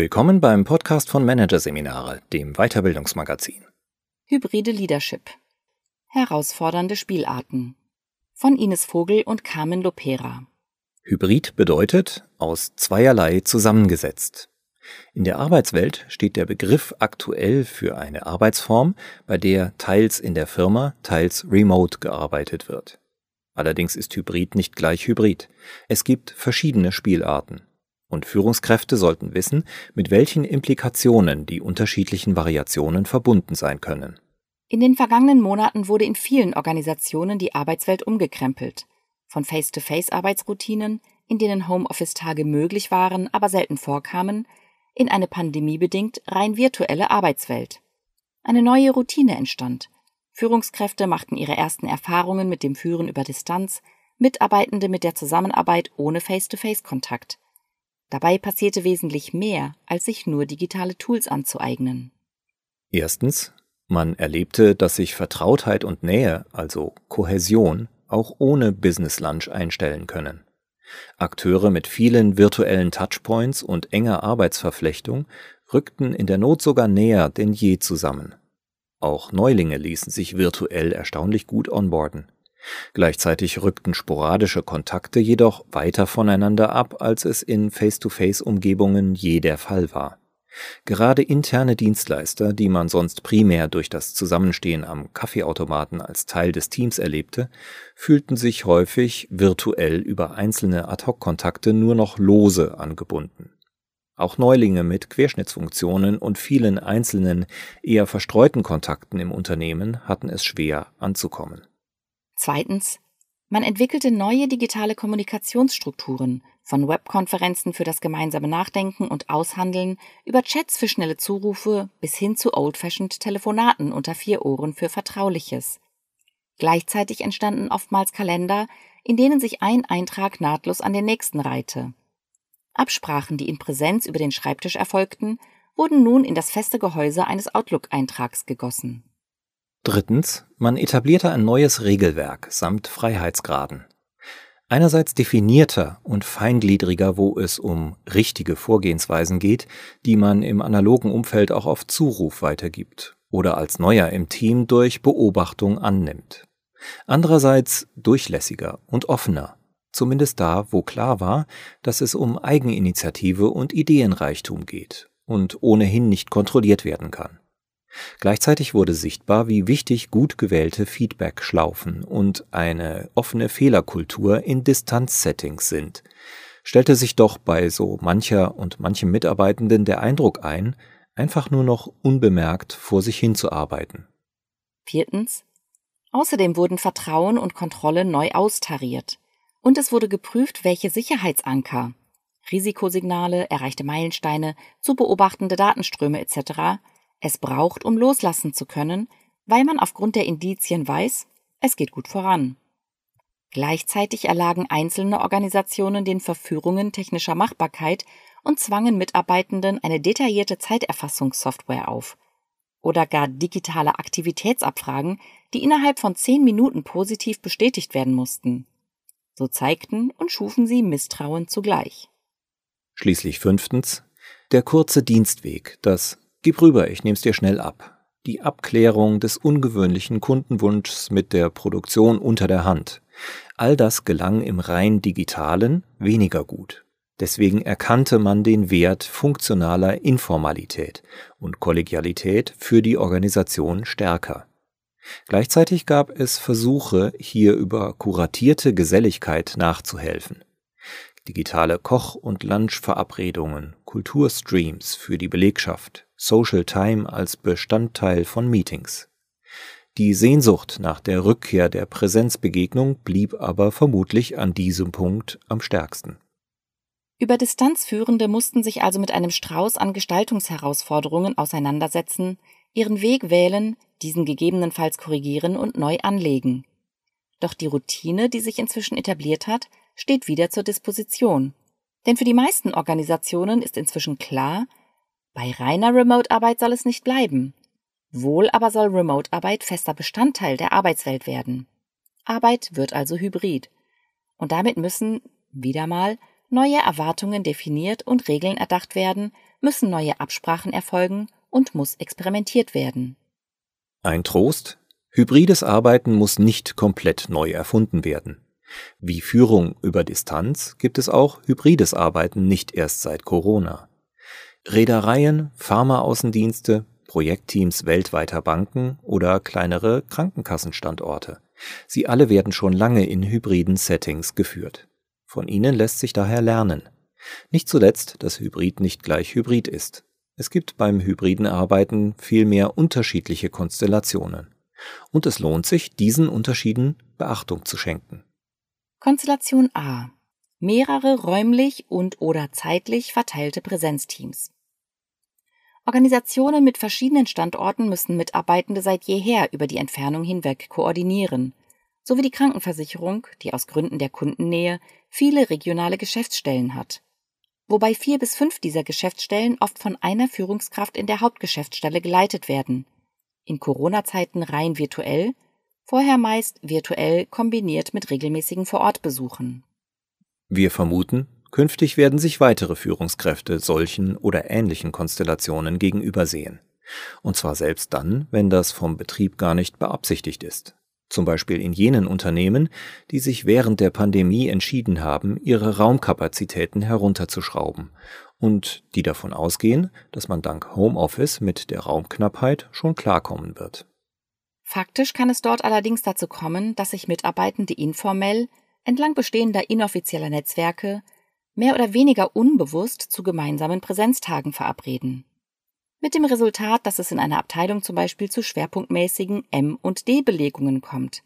Willkommen beim Podcast von Managerseminare, dem Weiterbildungsmagazin. Hybride Leadership. Herausfordernde Spielarten. Von Ines Vogel und Carmen Lopera. Hybrid bedeutet aus zweierlei zusammengesetzt. In der Arbeitswelt steht der Begriff aktuell für eine Arbeitsform, bei der teils in der Firma, teils remote gearbeitet wird. Allerdings ist Hybrid nicht gleich Hybrid. Es gibt verschiedene Spielarten. Und Führungskräfte sollten wissen, mit welchen Implikationen die unterschiedlichen Variationen verbunden sein können. In den vergangenen Monaten wurde in vielen Organisationen die Arbeitswelt umgekrempelt. Von Face-to-Face-Arbeitsroutinen, in denen Homeoffice-Tage möglich waren, aber selten vorkamen, in eine pandemiebedingt rein virtuelle Arbeitswelt. Eine neue Routine entstand. Führungskräfte machten ihre ersten Erfahrungen mit dem Führen über Distanz, Mitarbeitende mit der Zusammenarbeit ohne Face-to-Face-Kontakt. Dabei passierte wesentlich mehr, als sich nur digitale Tools anzueignen. Erstens, man erlebte, dass sich Vertrautheit und Nähe, also Kohäsion, auch ohne Business Lunch einstellen können. Akteure mit vielen virtuellen Touchpoints und enger Arbeitsverflechtung rückten in der Not sogar näher denn je zusammen. Auch Neulinge ließen sich virtuell erstaunlich gut onboarden. Gleichzeitig rückten sporadische Kontakte jedoch weiter voneinander ab, als es in Face-to-Face-Umgebungen je der Fall war. Gerade interne Dienstleister, die man sonst primär durch das Zusammenstehen am Kaffeeautomaten als Teil des Teams erlebte, fühlten sich häufig virtuell über einzelne Ad-hoc-Kontakte nur noch lose angebunden. Auch Neulinge mit Querschnittsfunktionen und vielen einzelnen, eher verstreuten Kontakten im Unternehmen hatten es schwer anzukommen. Zweitens, man entwickelte neue digitale Kommunikationsstrukturen, von Webkonferenzen für das gemeinsame Nachdenken und Aushandeln über Chats für schnelle Zurufe bis hin zu old-fashioned Telefonaten unter vier Ohren für Vertrauliches. Gleichzeitig entstanden oftmals Kalender, in denen sich ein Eintrag nahtlos an den nächsten reihte. Absprachen, die in Präsenz über den Schreibtisch erfolgten, wurden nun in das feste Gehäuse eines Outlook-Eintrags gegossen. Drittens, man etablierte ein neues Regelwerk samt Freiheitsgraden. Einerseits definierter und feingliedriger, wo es um richtige Vorgehensweisen geht, die man im analogen Umfeld auch auf Zuruf weitergibt oder als Neuer im Team durch Beobachtung annimmt. Andererseits durchlässiger und offener, zumindest da, wo klar war, dass es um Eigeninitiative und Ideenreichtum geht und ohnehin nicht kontrolliert werden kann. Gleichzeitig wurde sichtbar, wie wichtig gut gewählte Feedback-Schlaufen und eine offene Fehlerkultur in Distanzsettings sind. Stellte sich doch bei so mancher und manchem Mitarbeitenden der Eindruck ein, einfach nur noch unbemerkt vor sich hinzuarbeiten. Viertens. Außerdem wurden Vertrauen und Kontrolle neu austariert. Und es wurde geprüft, welche Sicherheitsanker, Risikosignale, erreichte Meilensteine, zu beobachtende Datenströme etc es braucht, um loslassen zu können, weil man aufgrund der Indizien weiß, es geht gut voran. Gleichzeitig erlagen einzelne Organisationen den Verführungen technischer Machbarkeit und zwangen Mitarbeitenden eine detaillierte Zeiterfassungssoftware auf oder gar digitale Aktivitätsabfragen, die innerhalb von zehn Minuten positiv bestätigt werden mussten. So zeigten und schufen sie Misstrauen zugleich. Schließlich fünftens der kurze Dienstweg, das Gib rüber, ich nehm's dir schnell ab. Die Abklärung des ungewöhnlichen Kundenwunschs mit der Produktion unter der Hand. All das gelang im rein digitalen weniger gut. Deswegen erkannte man den Wert funktionaler Informalität und Kollegialität für die Organisation stärker. Gleichzeitig gab es Versuche, hier über kuratierte Geselligkeit nachzuhelfen digitale Koch- und Lunchverabredungen, Kulturstreams für die Belegschaft, Social Time als Bestandteil von Meetings. Die Sehnsucht nach der Rückkehr der Präsenzbegegnung blieb aber vermutlich an diesem Punkt am stärksten. Über Distanzführende mussten sich also mit einem Strauß an Gestaltungsherausforderungen auseinandersetzen, ihren Weg wählen, diesen gegebenenfalls korrigieren und neu anlegen. Doch die Routine, die sich inzwischen etabliert hat, steht wieder zur Disposition. Denn für die meisten Organisationen ist inzwischen klar, bei reiner Remote-Arbeit soll es nicht bleiben. Wohl aber soll Remote-Arbeit fester Bestandteil der Arbeitswelt werden. Arbeit wird also hybrid. Und damit müssen, wieder mal, neue Erwartungen definiert und Regeln erdacht werden, müssen neue Absprachen erfolgen und muss experimentiert werden. Ein Trost, hybrides Arbeiten muss nicht komplett neu erfunden werden. Wie Führung über Distanz gibt es auch hybrides Arbeiten nicht erst seit Corona. Reedereien, Pharmaaußendienste, Projektteams weltweiter Banken oder kleinere Krankenkassenstandorte. Sie alle werden schon lange in hybriden Settings geführt. Von ihnen lässt sich daher lernen. Nicht zuletzt, dass Hybrid nicht gleich Hybrid ist. Es gibt beim hybriden Arbeiten vielmehr unterschiedliche Konstellationen. Und es lohnt sich, diesen Unterschieden Beachtung zu schenken. Konstellation A. Mehrere räumlich und oder zeitlich verteilte Präsenzteams. Organisationen mit verschiedenen Standorten müssen Mitarbeitende seit jeher über die Entfernung hinweg koordinieren, sowie die Krankenversicherung, die aus Gründen der Kundennähe viele regionale Geschäftsstellen hat. Wobei vier bis fünf dieser Geschäftsstellen oft von einer Führungskraft in der Hauptgeschäftsstelle geleitet werden. In Corona-Zeiten rein virtuell vorher meist virtuell kombiniert mit regelmäßigen Vorortbesuchen. Wir vermuten, künftig werden sich weitere Führungskräfte solchen oder ähnlichen Konstellationen gegenübersehen. Und zwar selbst dann, wenn das vom Betrieb gar nicht beabsichtigt ist. Zum Beispiel in jenen Unternehmen, die sich während der Pandemie entschieden haben, ihre Raumkapazitäten herunterzuschrauben und die davon ausgehen, dass man dank Homeoffice mit der Raumknappheit schon klarkommen wird. Faktisch kann es dort allerdings dazu kommen, dass sich Mitarbeitende informell, entlang bestehender inoffizieller Netzwerke, mehr oder weniger unbewusst zu gemeinsamen Präsenztagen verabreden. Mit dem Resultat, dass es in einer Abteilung zum Beispiel zu schwerpunktmäßigen M- und D-Belegungen kommt.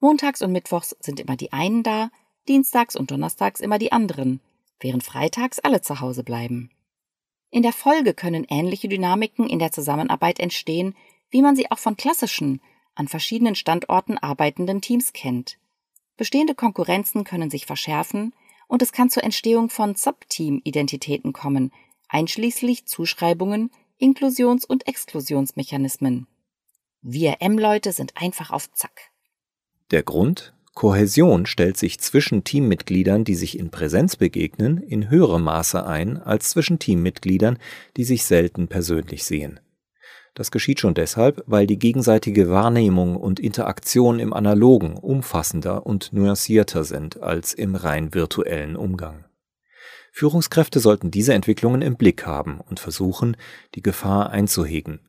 Montags und Mittwochs sind immer die einen da, Dienstags und Donnerstags immer die anderen, während Freitags alle zu Hause bleiben. In der Folge können ähnliche Dynamiken in der Zusammenarbeit entstehen, wie man sie auch von klassischen, an verschiedenen Standorten arbeitenden Teams kennt. Bestehende Konkurrenzen können sich verschärfen und es kann zur Entstehung von Subteam-Identitäten kommen, einschließlich Zuschreibungen, Inklusions- und Exklusionsmechanismen. Wir M-Leute sind einfach auf Zack. Der Grund? Kohäsion stellt sich zwischen Teammitgliedern, die sich in Präsenz begegnen, in höherem Maße ein als zwischen Teammitgliedern, die sich selten persönlich sehen. Das geschieht schon deshalb, weil die gegenseitige Wahrnehmung und Interaktion im analogen umfassender und nuancierter sind als im rein virtuellen Umgang. Führungskräfte sollten diese Entwicklungen im Blick haben und versuchen, die Gefahr einzuhegen.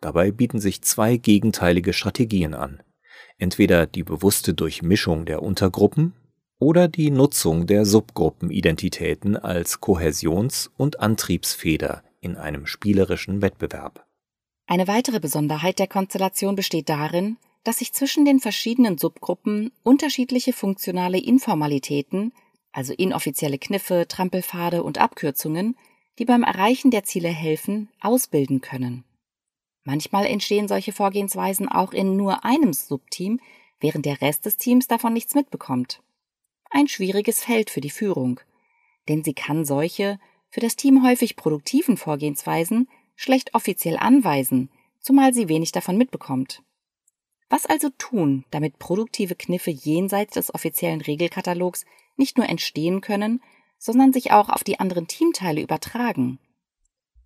Dabei bieten sich zwei gegenteilige Strategien an. Entweder die bewusste Durchmischung der Untergruppen oder die Nutzung der Subgruppenidentitäten als Kohäsions- und Antriebsfeder in einem spielerischen Wettbewerb. Eine weitere Besonderheit der Konstellation besteht darin, dass sich zwischen den verschiedenen Subgruppen unterschiedliche funktionale Informalitäten, also inoffizielle Kniffe, Trampelpfade und Abkürzungen, die beim Erreichen der Ziele helfen, ausbilden können. Manchmal entstehen solche Vorgehensweisen auch in nur einem Subteam, während der Rest des Teams davon nichts mitbekommt. Ein schwieriges Feld für die Führung, denn sie kann solche, für das Team häufig produktiven Vorgehensweisen schlecht offiziell anweisen, zumal sie wenig davon mitbekommt. Was also tun, damit produktive Kniffe jenseits des offiziellen Regelkatalogs nicht nur entstehen können, sondern sich auch auf die anderen Teamteile übertragen?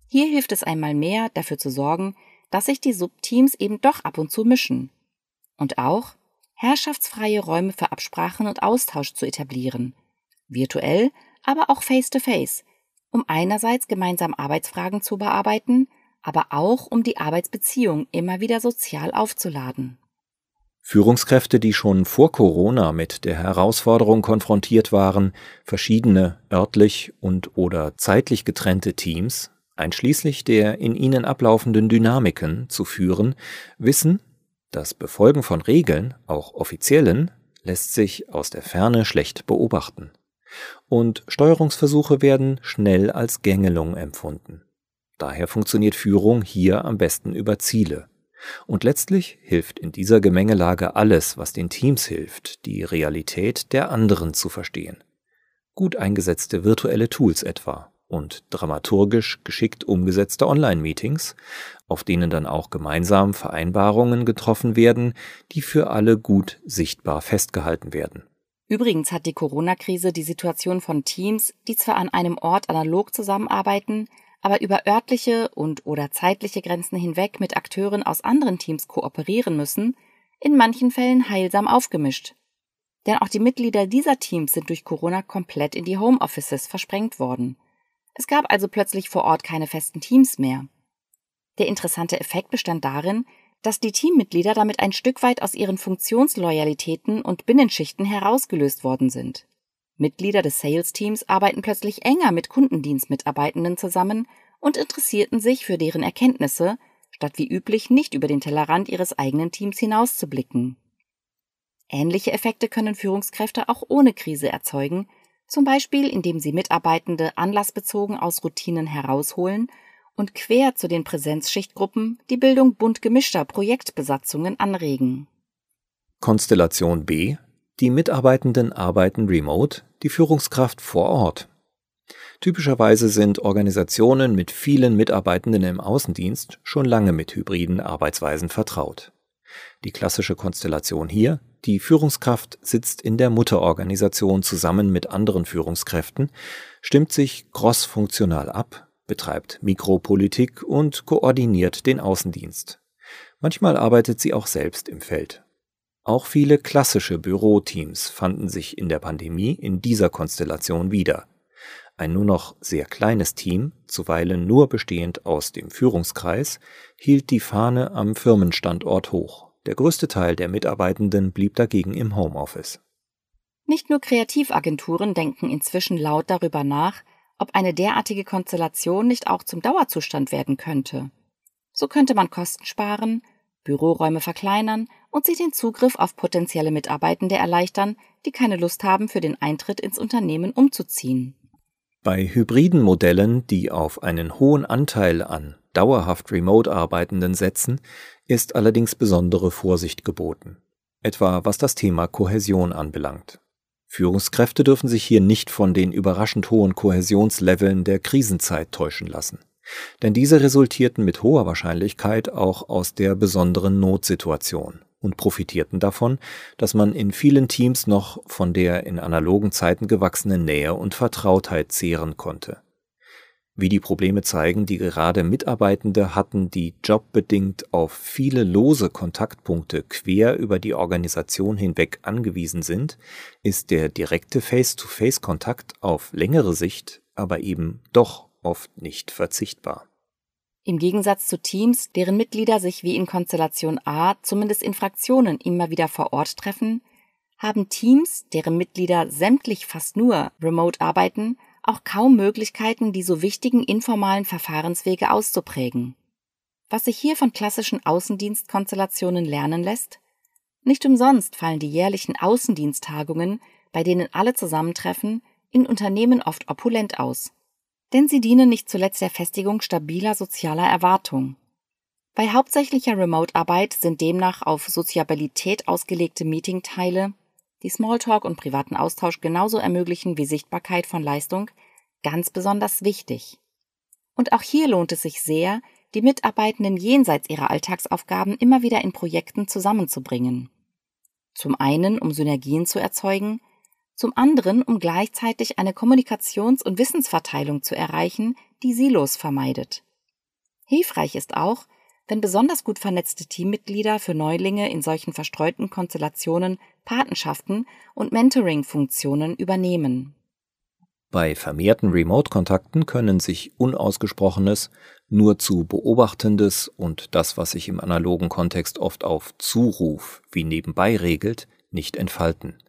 Hier hilft es einmal mehr, dafür zu sorgen, dass sich die Subteams eben doch ab und zu mischen. Und auch herrschaftsfreie Räume für Absprachen und Austausch zu etablieren. Virtuell, aber auch face-to-face, -face, um einerseits gemeinsam Arbeitsfragen zu bearbeiten, aber auch um die Arbeitsbeziehung immer wieder sozial aufzuladen. Führungskräfte, die schon vor Corona mit der Herausforderung konfrontiert waren, verschiedene örtlich und oder zeitlich getrennte Teams, einschließlich der in ihnen ablaufenden Dynamiken, zu führen, wissen, das Befolgen von Regeln, auch offiziellen, lässt sich aus der Ferne schlecht beobachten und Steuerungsversuche werden schnell als Gängelung empfunden. Daher funktioniert Führung hier am besten über Ziele. Und letztlich hilft in dieser Gemengelage alles, was den Teams hilft, die Realität der anderen zu verstehen. Gut eingesetzte virtuelle Tools etwa und dramaturgisch geschickt umgesetzte Online-Meetings, auf denen dann auch gemeinsam Vereinbarungen getroffen werden, die für alle gut sichtbar festgehalten werden. Übrigens hat die Corona-Krise die Situation von Teams, die zwar an einem Ort analog zusammenarbeiten, aber über örtliche und oder zeitliche Grenzen hinweg mit Akteuren aus anderen Teams kooperieren müssen, in manchen Fällen heilsam aufgemischt. Denn auch die Mitglieder dieser Teams sind durch Corona komplett in die Homeoffices versprengt worden. Es gab also plötzlich vor Ort keine festen Teams mehr. Der interessante Effekt bestand darin, dass die Teammitglieder damit ein Stück weit aus ihren Funktionsloyalitäten und Binnenschichten herausgelöst worden sind. Mitglieder des Sales-Teams arbeiten plötzlich enger mit Kundendienstmitarbeitenden zusammen und interessierten sich für deren Erkenntnisse, statt wie üblich nicht über den Tellerrand ihres eigenen Teams hinauszublicken. Ähnliche Effekte können Führungskräfte auch ohne Krise erzeugen, zum Beispiel indem sie Mitarbeitende anlassbezogen aus Routinen herausholen und quer zu den Präsenzschichtgruppen die Bildung bunt gemischter Projektbesatzungen anregen. Konstellation B die Mitarbeitenden arbeiten remote, die Führungskraft vor Ort. Typischerweise sind Organisationen mit vielen Mitarbeitenden im Außendienst schon lange mit hybriden Arbeitsweisen vertraut. Die klassische Konstellation hier, die Führungskraft sitzt in der Mutterorganisation zusammen mit anderen Führungskräften, stimmt sich crossfunktional ab, betreibt Mikropolitik und koordiniert den Außendienst. Manchmal arbeitet sie auch selbst im Feld. Auch viele klassische Büroteams fanden sich in der Pandemie in dieser Konstellation wieder. Ein nur noch sehr kleines Team, zuweilen nur bestehend aus dem Führungskreis, hielt die Fahne am Firmenstandort hoch. Der größte Teil der Mitarbeitenden blieb dagegen im Homeoffice. Nicht nur Kreativagenturen denken inzwischen laut darüber nach, ob eine derartige Konstellation nicht auch zum Dauerzustand werden könnte. So könnte man Kosten sparen, Büroräume verkleinern und sich den Zugriff auf potenzielle Mitarbeitende erleichtern, die keine Lust haben, für den Eintritt ins Unternehmen umzuziehen. Bei hybriden Modellen, die auf einen hohen Anteil an dauerhaft remote Arbeitenden setzen, ist allerdings besondere Vorsicht geboten, etwa was das Thema Kohäsion anbelangt. Führungskräfte dürfen sich hier nicht von den überraschend hohen Kohäsionsleveln der Krisenzeit täuschen lassen denn diese resultierten mit hoher Wahrscheinlichkeit auch aus der besonderen Notsituation und profitierten davon, dass man in vielen Teams noch von der in analogen Zeiten gewachsenen Nähe und Vertrautheit zehren konnte. Wie die Probleme zeigen, die gerade Mitarbeitende hatten, die jobbedingt auf viele lose Kontaktpunkte quer über die Organisation hinweg angewiesen sind, ist der direkte Face-to-Face-Kontakt auf längere Sicht aber eben doch oft nicht verzichtbar. Im Gegensatz zu Teams, deren Mitglieder sich wie in Konstellation A zumindest in Fraktionen immer wieder vor Ort treffen, haben Teams, deren Mitglieder sämtlich fast nur remote arbeiten, auch kaum Möglichkeiten, die so wichtigen informalen Verfahrenswege auszuprägen. Was sich hier von klassischen Außendienstkonstellationen lernen lässt? Nicht umsonst fallen die jährlichen Außendiensttagungen, bei denen alle zusammentreffen, in Unternehmen oft opulent aus denn sie dienen nicht zuletzt der Festigung stabiler sozialer Erwartungen. Bei hauptsächlicher Remote-Arbeit sind demnach auf Soziabilität ausgelegte Meetingteile, die Smalltalk und privaten Austausch genauso ermöglichen wie Sichtbarkeit von Leistung, ganz besonders wichtig. Und auch hier lohnt es sich sehr, die Mitarbeitenden jenseits ihrer Alltagsaufgaben immer wieder in Projekten zusammenzubringen. Zum einen, um Synergien zu erzeugen, zum anderen um gleichzeitig eine Kommunikations- und Wissensverteilung zu erreichen, die Silos vermeidet. Hilfreich ist auch, wenn besonders gut vernetzte Teammitglieder für Neulinge in solchen verstreuten Konstellationen Patenschaften und Mentoring-Funktionen übernehmen. Bei vermehrten Remote-Kontakten können sich Unausgesprochenes, nur zu Beobachtendes und das, was sich im analogen Kontext oft auf Zuruf wie nebenbei regelt, nicht entfalten.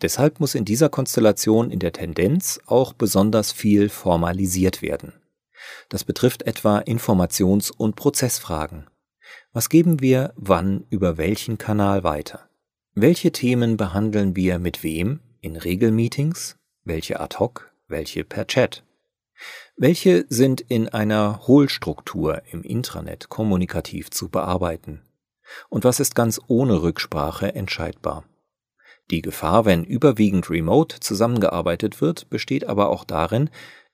Deshalb muss in dieser Konstellation in der Tendenz auch besonders viel formalisiert werden. Das betrifft etwa Informations- und Prozessfragen. Was geben wir wann über welchen Kanal weiter? Welche Themen behandeln wir mit wem in Regelmeetings? Welche ad hoc? Welche per Chat? Welche sind in einer Hohlstruktur im Intranet kommunikativ zu bearbeiten? Und was ist ganz ohne Rücksprache entscheidbar? Die Gefahr, wenn überwiegend remote zusammengearbeitet wird, besteht aber auch darin,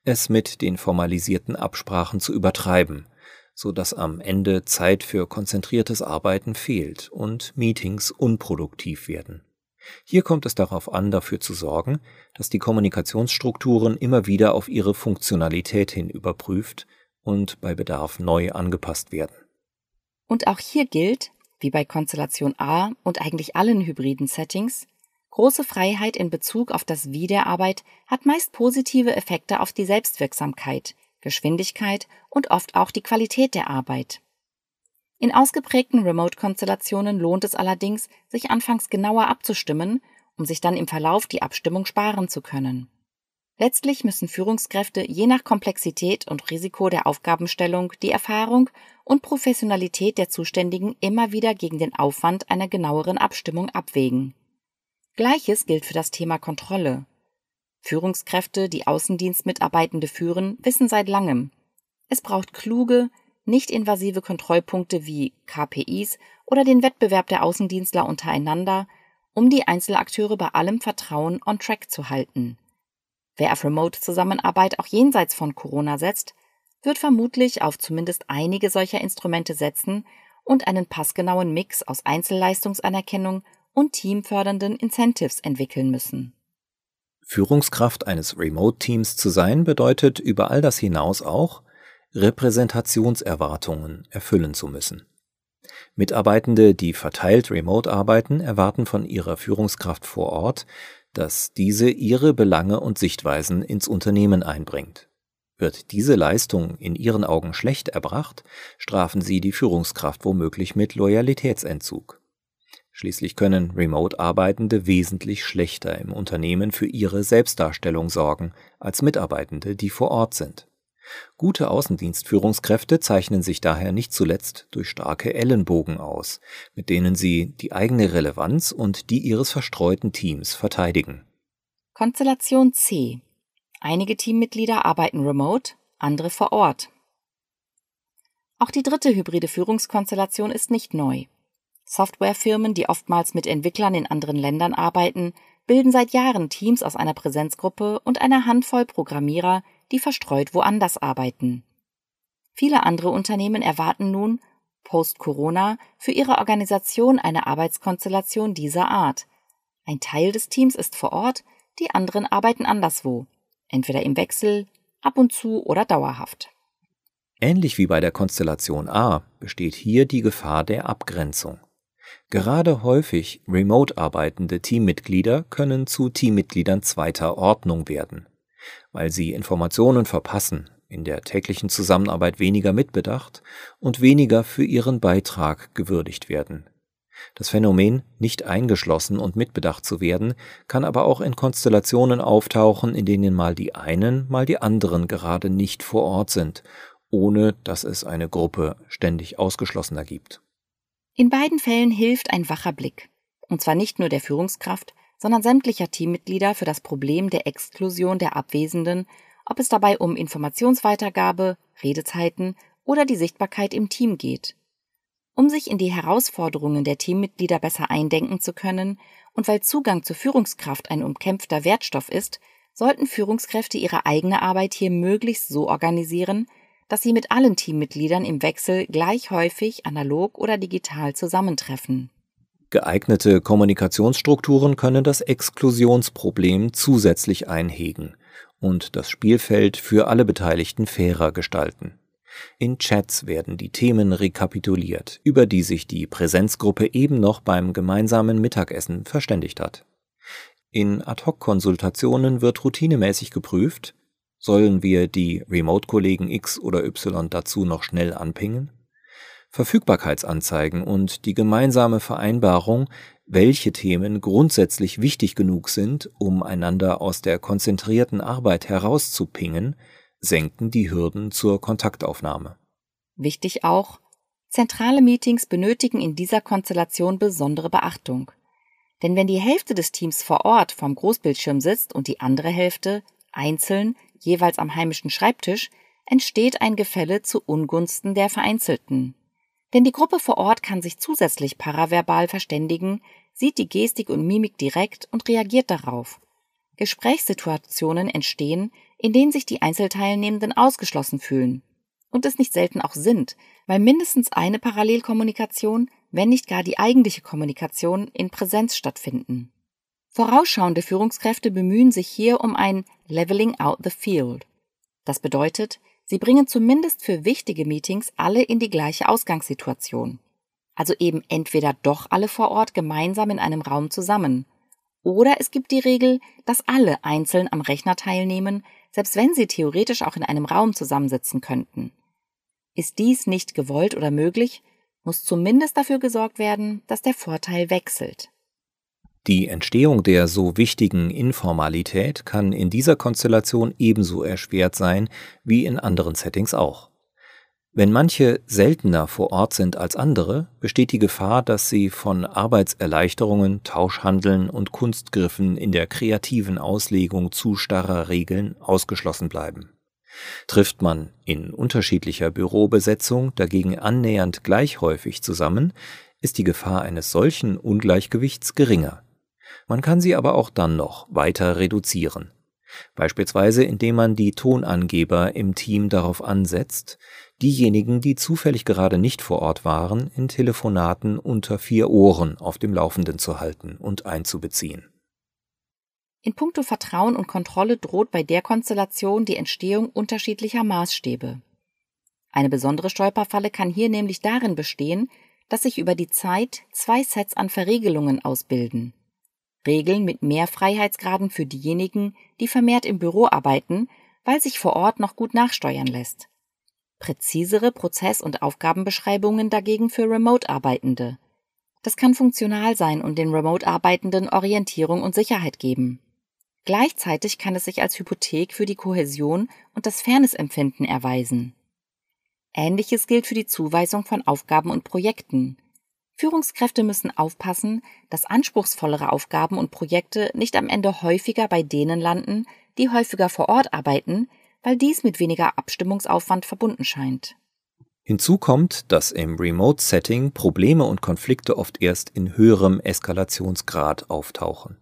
es mit den formalisierten Absprachen zu übertreiben, so dass am Ende Zeit für konzentriertes Arbeiten fehlt und Meetings unproduktiv werden. Hier kommt es darauf an, dafür zu sorgen, dass die Kommunikationsstrukturen immer wieder auf ihre Funktionalität hin überprüft und bei Bedarf neu angepasst werden. Und auch hier gilt, wie bei Konstellation A und eigentlich allen hybriden Settings, große Freiheit in Bezug auf das Wie der Arbeit hat meist positive Effekte auf die Selbstwirksamkeit, Geschwindigkeit und oft auch die Qualität der Arbeit. In ausgeprägten Remote-Konstellationen lohnt es allerdings, sich anfangs genauer abzustimmen, um sich dann im Verlauf die Abstimmung sparen zu können. Letztlich müssen Führungskräfte je nach Komplexität und Risiko der Aufgabenstellung die Erfahrung und Professionalität der Zuständigen immer wieder gegen den Aufwand einer genaueren Abstimmung abwägen. Gleiches gilt für das Thema Kontrolle. Führungskräfte, die Außendienstmitarbeitende führen, wissen seit langem, es braucht kluge, nicht invasive Kontrollpunkte wie KPIs oder den Wettbewerb der Außendienstler untereinander, um die Einzelakteure bei allem Vertrauen on track zu halten. Wer auf Remote-Zusammenarbeit auch jenseits von Corona setzt, wird vermutlich auf zumindest einige solcher Instrumente setzen und einen passgenauen Mix aus Einzelleistungsanerkennung und teamfördernden Incentives entwickeln müssen. Führungskraft eines Remote-Teams zu sein bedeutet über all das hinaus auch, Repräsentationserwartungen erfüllen zu müssen. Mitarbeitende, die verteilt remote arbeiten, erwarten von ihrer Führungskraft vor Ort, dass diese ihre Belange und Sichtweisen ins Unternehmen einbringt. Wird diese Leistung in ihren Augen schlecht erbracht, strafen sie die Führungskraft womöglich mit Loyalitätsentzug. Schließlich können Remote-Arbeitende wesentlich schlechter im Unternehmen für ihre Selbstdarstellung sorgen als Mitarbeitende, die vor Ort sind. Gute Außendienstführungskräfte zeichnen sich daher nicht zuletzt durch starke Ellenbogen aus, mit denen sie die eigene Relevanz und die ihres verstreuten Teams verteidigen. Konstellation C. Einige Teammitglieder arbeiten remote, andere vor Ort. Auch die dritte hybride Führungskonstellation ist nicht neu. Softwarefirmen, die oftmals mit Entwicklern in anderen Ländern arbeiten, bilden seit Jahren Teams aus einer Präsenzgruppe und einer Handvoll Programmierer, die verstreut woanders arbeiten. Viele andere Unternehmen erwarten nun, post-Corona, für ihre Organisation eine Arbeitskonstellation dieser Art. Ein Teil des Teams ist vor Ort, die anderen arbeiten anderswo, entweder im Wechsel, ab und zu oder dauerhaft. Ähnlich wie bei der Konstellation A besteht hier die Gefahr der Abgrenzung. Gerade häufig remote arbeitende Teammitglieder können zu Teammitgliedern zweiter Ordnung werden weil sie Informationen verpassen, in der täglichen Zusammenarbeit weniger mitbedacht und weniger für ihren Beitrag gewürdigt werden. Das Phänomen, nicht eingeschlossen und mitbedacht zu werden, kann aber auch in Konstellationen auftauchen, in denen mal die einen, mal die anderen gerade nicht vor Ort sind, ohne dass es eine Gruppe ständig Ausgeschlossener gibt. In beiden Fällen hilft ein wacher Blick, und zwar nicht nur der Führungskraft, sondern sämtlicher Teammitglieder für das Problem der Exklusion der Abwesenden, ob es dabei um Informationsweitergabe, Redezeiten oder die Sichtbarkeit im Team geht. Um sich in die Herausforderungen der Teammitglieder besser eindenken zu können und weil Zugang zur Führungskraft ein umkämpfter Wertstoff ist, sollten Führungskräfte ihre eigene Arbeit hier möglichst so organisieren, dass sie mit allen Teammitgliedern im Wechsel gleich häufig analog oder digital zusammentreffen. Geeignete Kommunikationsstrukturen können das Exklusionsproblem zusätzlich einhegen und das Spielfeld für alle Beteiligten fairer gestalten. In Chats werden die Themen rekapituliert, über die sich die Präsenzgruppe eben noch beim gemeinsamen Mittagessen verständigt hat. In Ad-hoc-Konsultationen wird routinemäßig geprüft, sollen wir die Remote-Kollegen X oder Y dazu noch schnell anpingen? Verfügbarkeitsanzeigen und die gemeinsame Vereinbarung, welche Themen grundsätzlich wichtig genug sind, um einander aus der konzentrierten Arbeit herauszupingen, senken die Hürden zur Kontaktaufnahme. Wichtig auch, zentrale Meetings benötigen in dieser Konstellation besondere Beachtung. Denn wenn die Hälfte des Teams vor Ort vom Großbildschirm sitzt und die andere Hälfte einzeln jeweils am heimischen Schreibtisch, entsteht ein Gefälle zu Ungunsten der Vereinzelten. Denn die Gruppe vor Ort kann sich zusätzlich paraverbal verständigen, sieht die Gestik und Mimik direkt und reagiert darauf. Gesprächssituationen entstehen, in denen sich die Einzelteilnehmenden ausgeschlossen fühlen. Und es nicht selten auch sind, weil mindestens eine Parallelkommunikation, wenn nicht gar die eigentliche Kommunikation in Präsenz stattfinden. Vorausschauende Führungskräfte bemühen sich hier um ein Leveling out the field. Das bedeutet, sie bringen zumindest für wichtige Meetings alle in die gleiche Ausgangssituation. Also eben entweder doch alle vor Ort gemeinsam in einem Raum zusammen. Oder es gibt die Regel, dass alle einzeln am Rechner teilnehmen, selbst wenn sie theoretisch auch in einem Raum zusammensitzen könnten. Ist dies nicht gewollt oder möglich, muss zumindest dafür gesorgt werden, dass der Vorteil wechselt. Die Entstehung der so wichtigen Informalität kann in dieser Konstellation ebenso erschwert sein wie in anderen Settings auch. Wenn manche seltener vor Ort sind als andere, besteht die Gefahr, dass sie von Arbeitserleichterungen, Tauschhandeln und Kunstgriffen in der kreativen Auslegung zu starrer Regeln ausgeschlossen bleiben. Trifft man in unterschiedlicher Bürobesetzung dagegen annähernd gleich häufig zusammen, ist die Gefahr eines solchen Ungleichgewichts geringer. Man kann sie aber auch dann noch weiter reduzieren. Beispielsweise indem man die Tonangeber im Team darauf ansetzt, diejenigen, die zufällig gerade nicht vor Ort waren, in Telefonaten unter vier Ohren auf dem Laufenden zu halten und einzubeziehen. In puncto Vertrauen und Kontrolle droht bei der Konstellation die Entstehung unterschiedlicher Maßstäbe. Eine besondere Stolperfalle kann hier nämlich darin bestehen, dass sich über die Zeit zwei Sets an Verregelungen ausbilden. Regeln mit mehr Freiheitsgraden für diejenigen, die vermehrt im Büro arbeiten, weil sich vor Ort noch gut nachsteuern lässt. Präzisere Prozess- und Aufgabenbeschreibungen dagegen für Remote-Arbeitende. Das kann funktional sein und den Remote-Arbeitenden Orientierung und Sicherheit geben. Gleichzeitig kann es sich als Hypothek für die Kohäsion und das Fairnessempfinden erweisen. Ähnliches gilt für die Zuweisung von Aufgaben und Projekten. Führungskräfte müssen aufpassen, dass anspruchsvollere Aufgaben und Projekte nicht am Ende häufiger bei denen landen, die häufiger vor Ort arbeiten, weil dies mit weniger Abstimmungsaufwand verbunden scheint. Hinzu kommt, dass im Remote-Setting Probleme und Konflikte oft erst in höherem Eskalationsgrad auftauchen.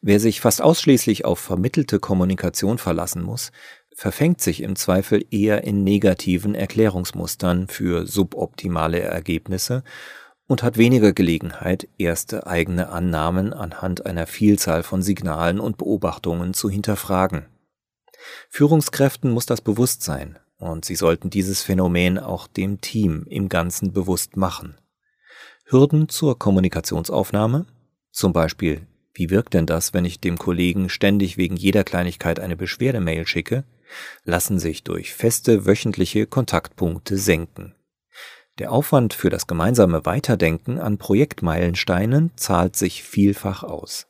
Wer sich fast ausschließlich auf vermittelte Kommunikation verlassen muss, verfängt sich im Zweifel eher in negativen Erklärungsmustern für suboptimale Ergebnisse und hat weniger Gelegenheit, erste eigene Annahmen anhand einer Vielzahl von Signalen und Beobachtungen zu hinterfragen. Führungskräften muss das bewusst sein, und sie sollten dieses Phänomen auch dem Team im Ganzen bewusst machen. Hürden zur Kommunikationsaufnahme, zum Beispiel, wie wirkt denn das, wenn ich dem Kollegen ständig wegen jeder Kleinigkeit eine Beschwerdemail schicke, lassen sich durch feste wöchentliche Kontaktpunkte senken. Der Aufwand für das gemeinsame Weiterdenken an Projektmeilensteinen zahlt sich vielfach aus.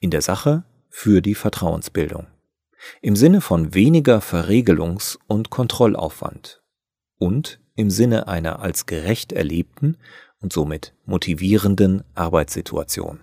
In der Sache für die Vertrauensbildung. Im Sinne von weniger Verregelungs- und Kontrollaufwand. Und im Sinne einer als gerecht erlebten und somit motivierenden Arbeitssituation.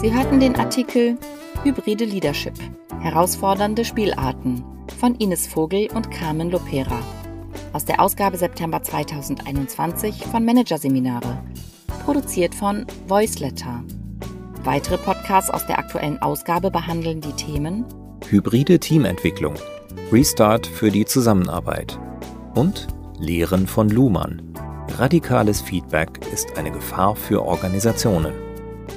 Sie hörten den Artikel Hybride Leadership. Herausfordernde Spielarten von Ines Vogel und Carmen Lopera aus der Ausgabe September 2021 von Managerseminare, produziert von Voiceletter. Weitere Podcasts aus der aktuellen Ausgabe behandeln die Themen Hybride Teamentwicklung, Restart für die Zusammenarbeit und Lehren von Luhmann. Radikales Feedback ist eine Gefahr für Organisationen.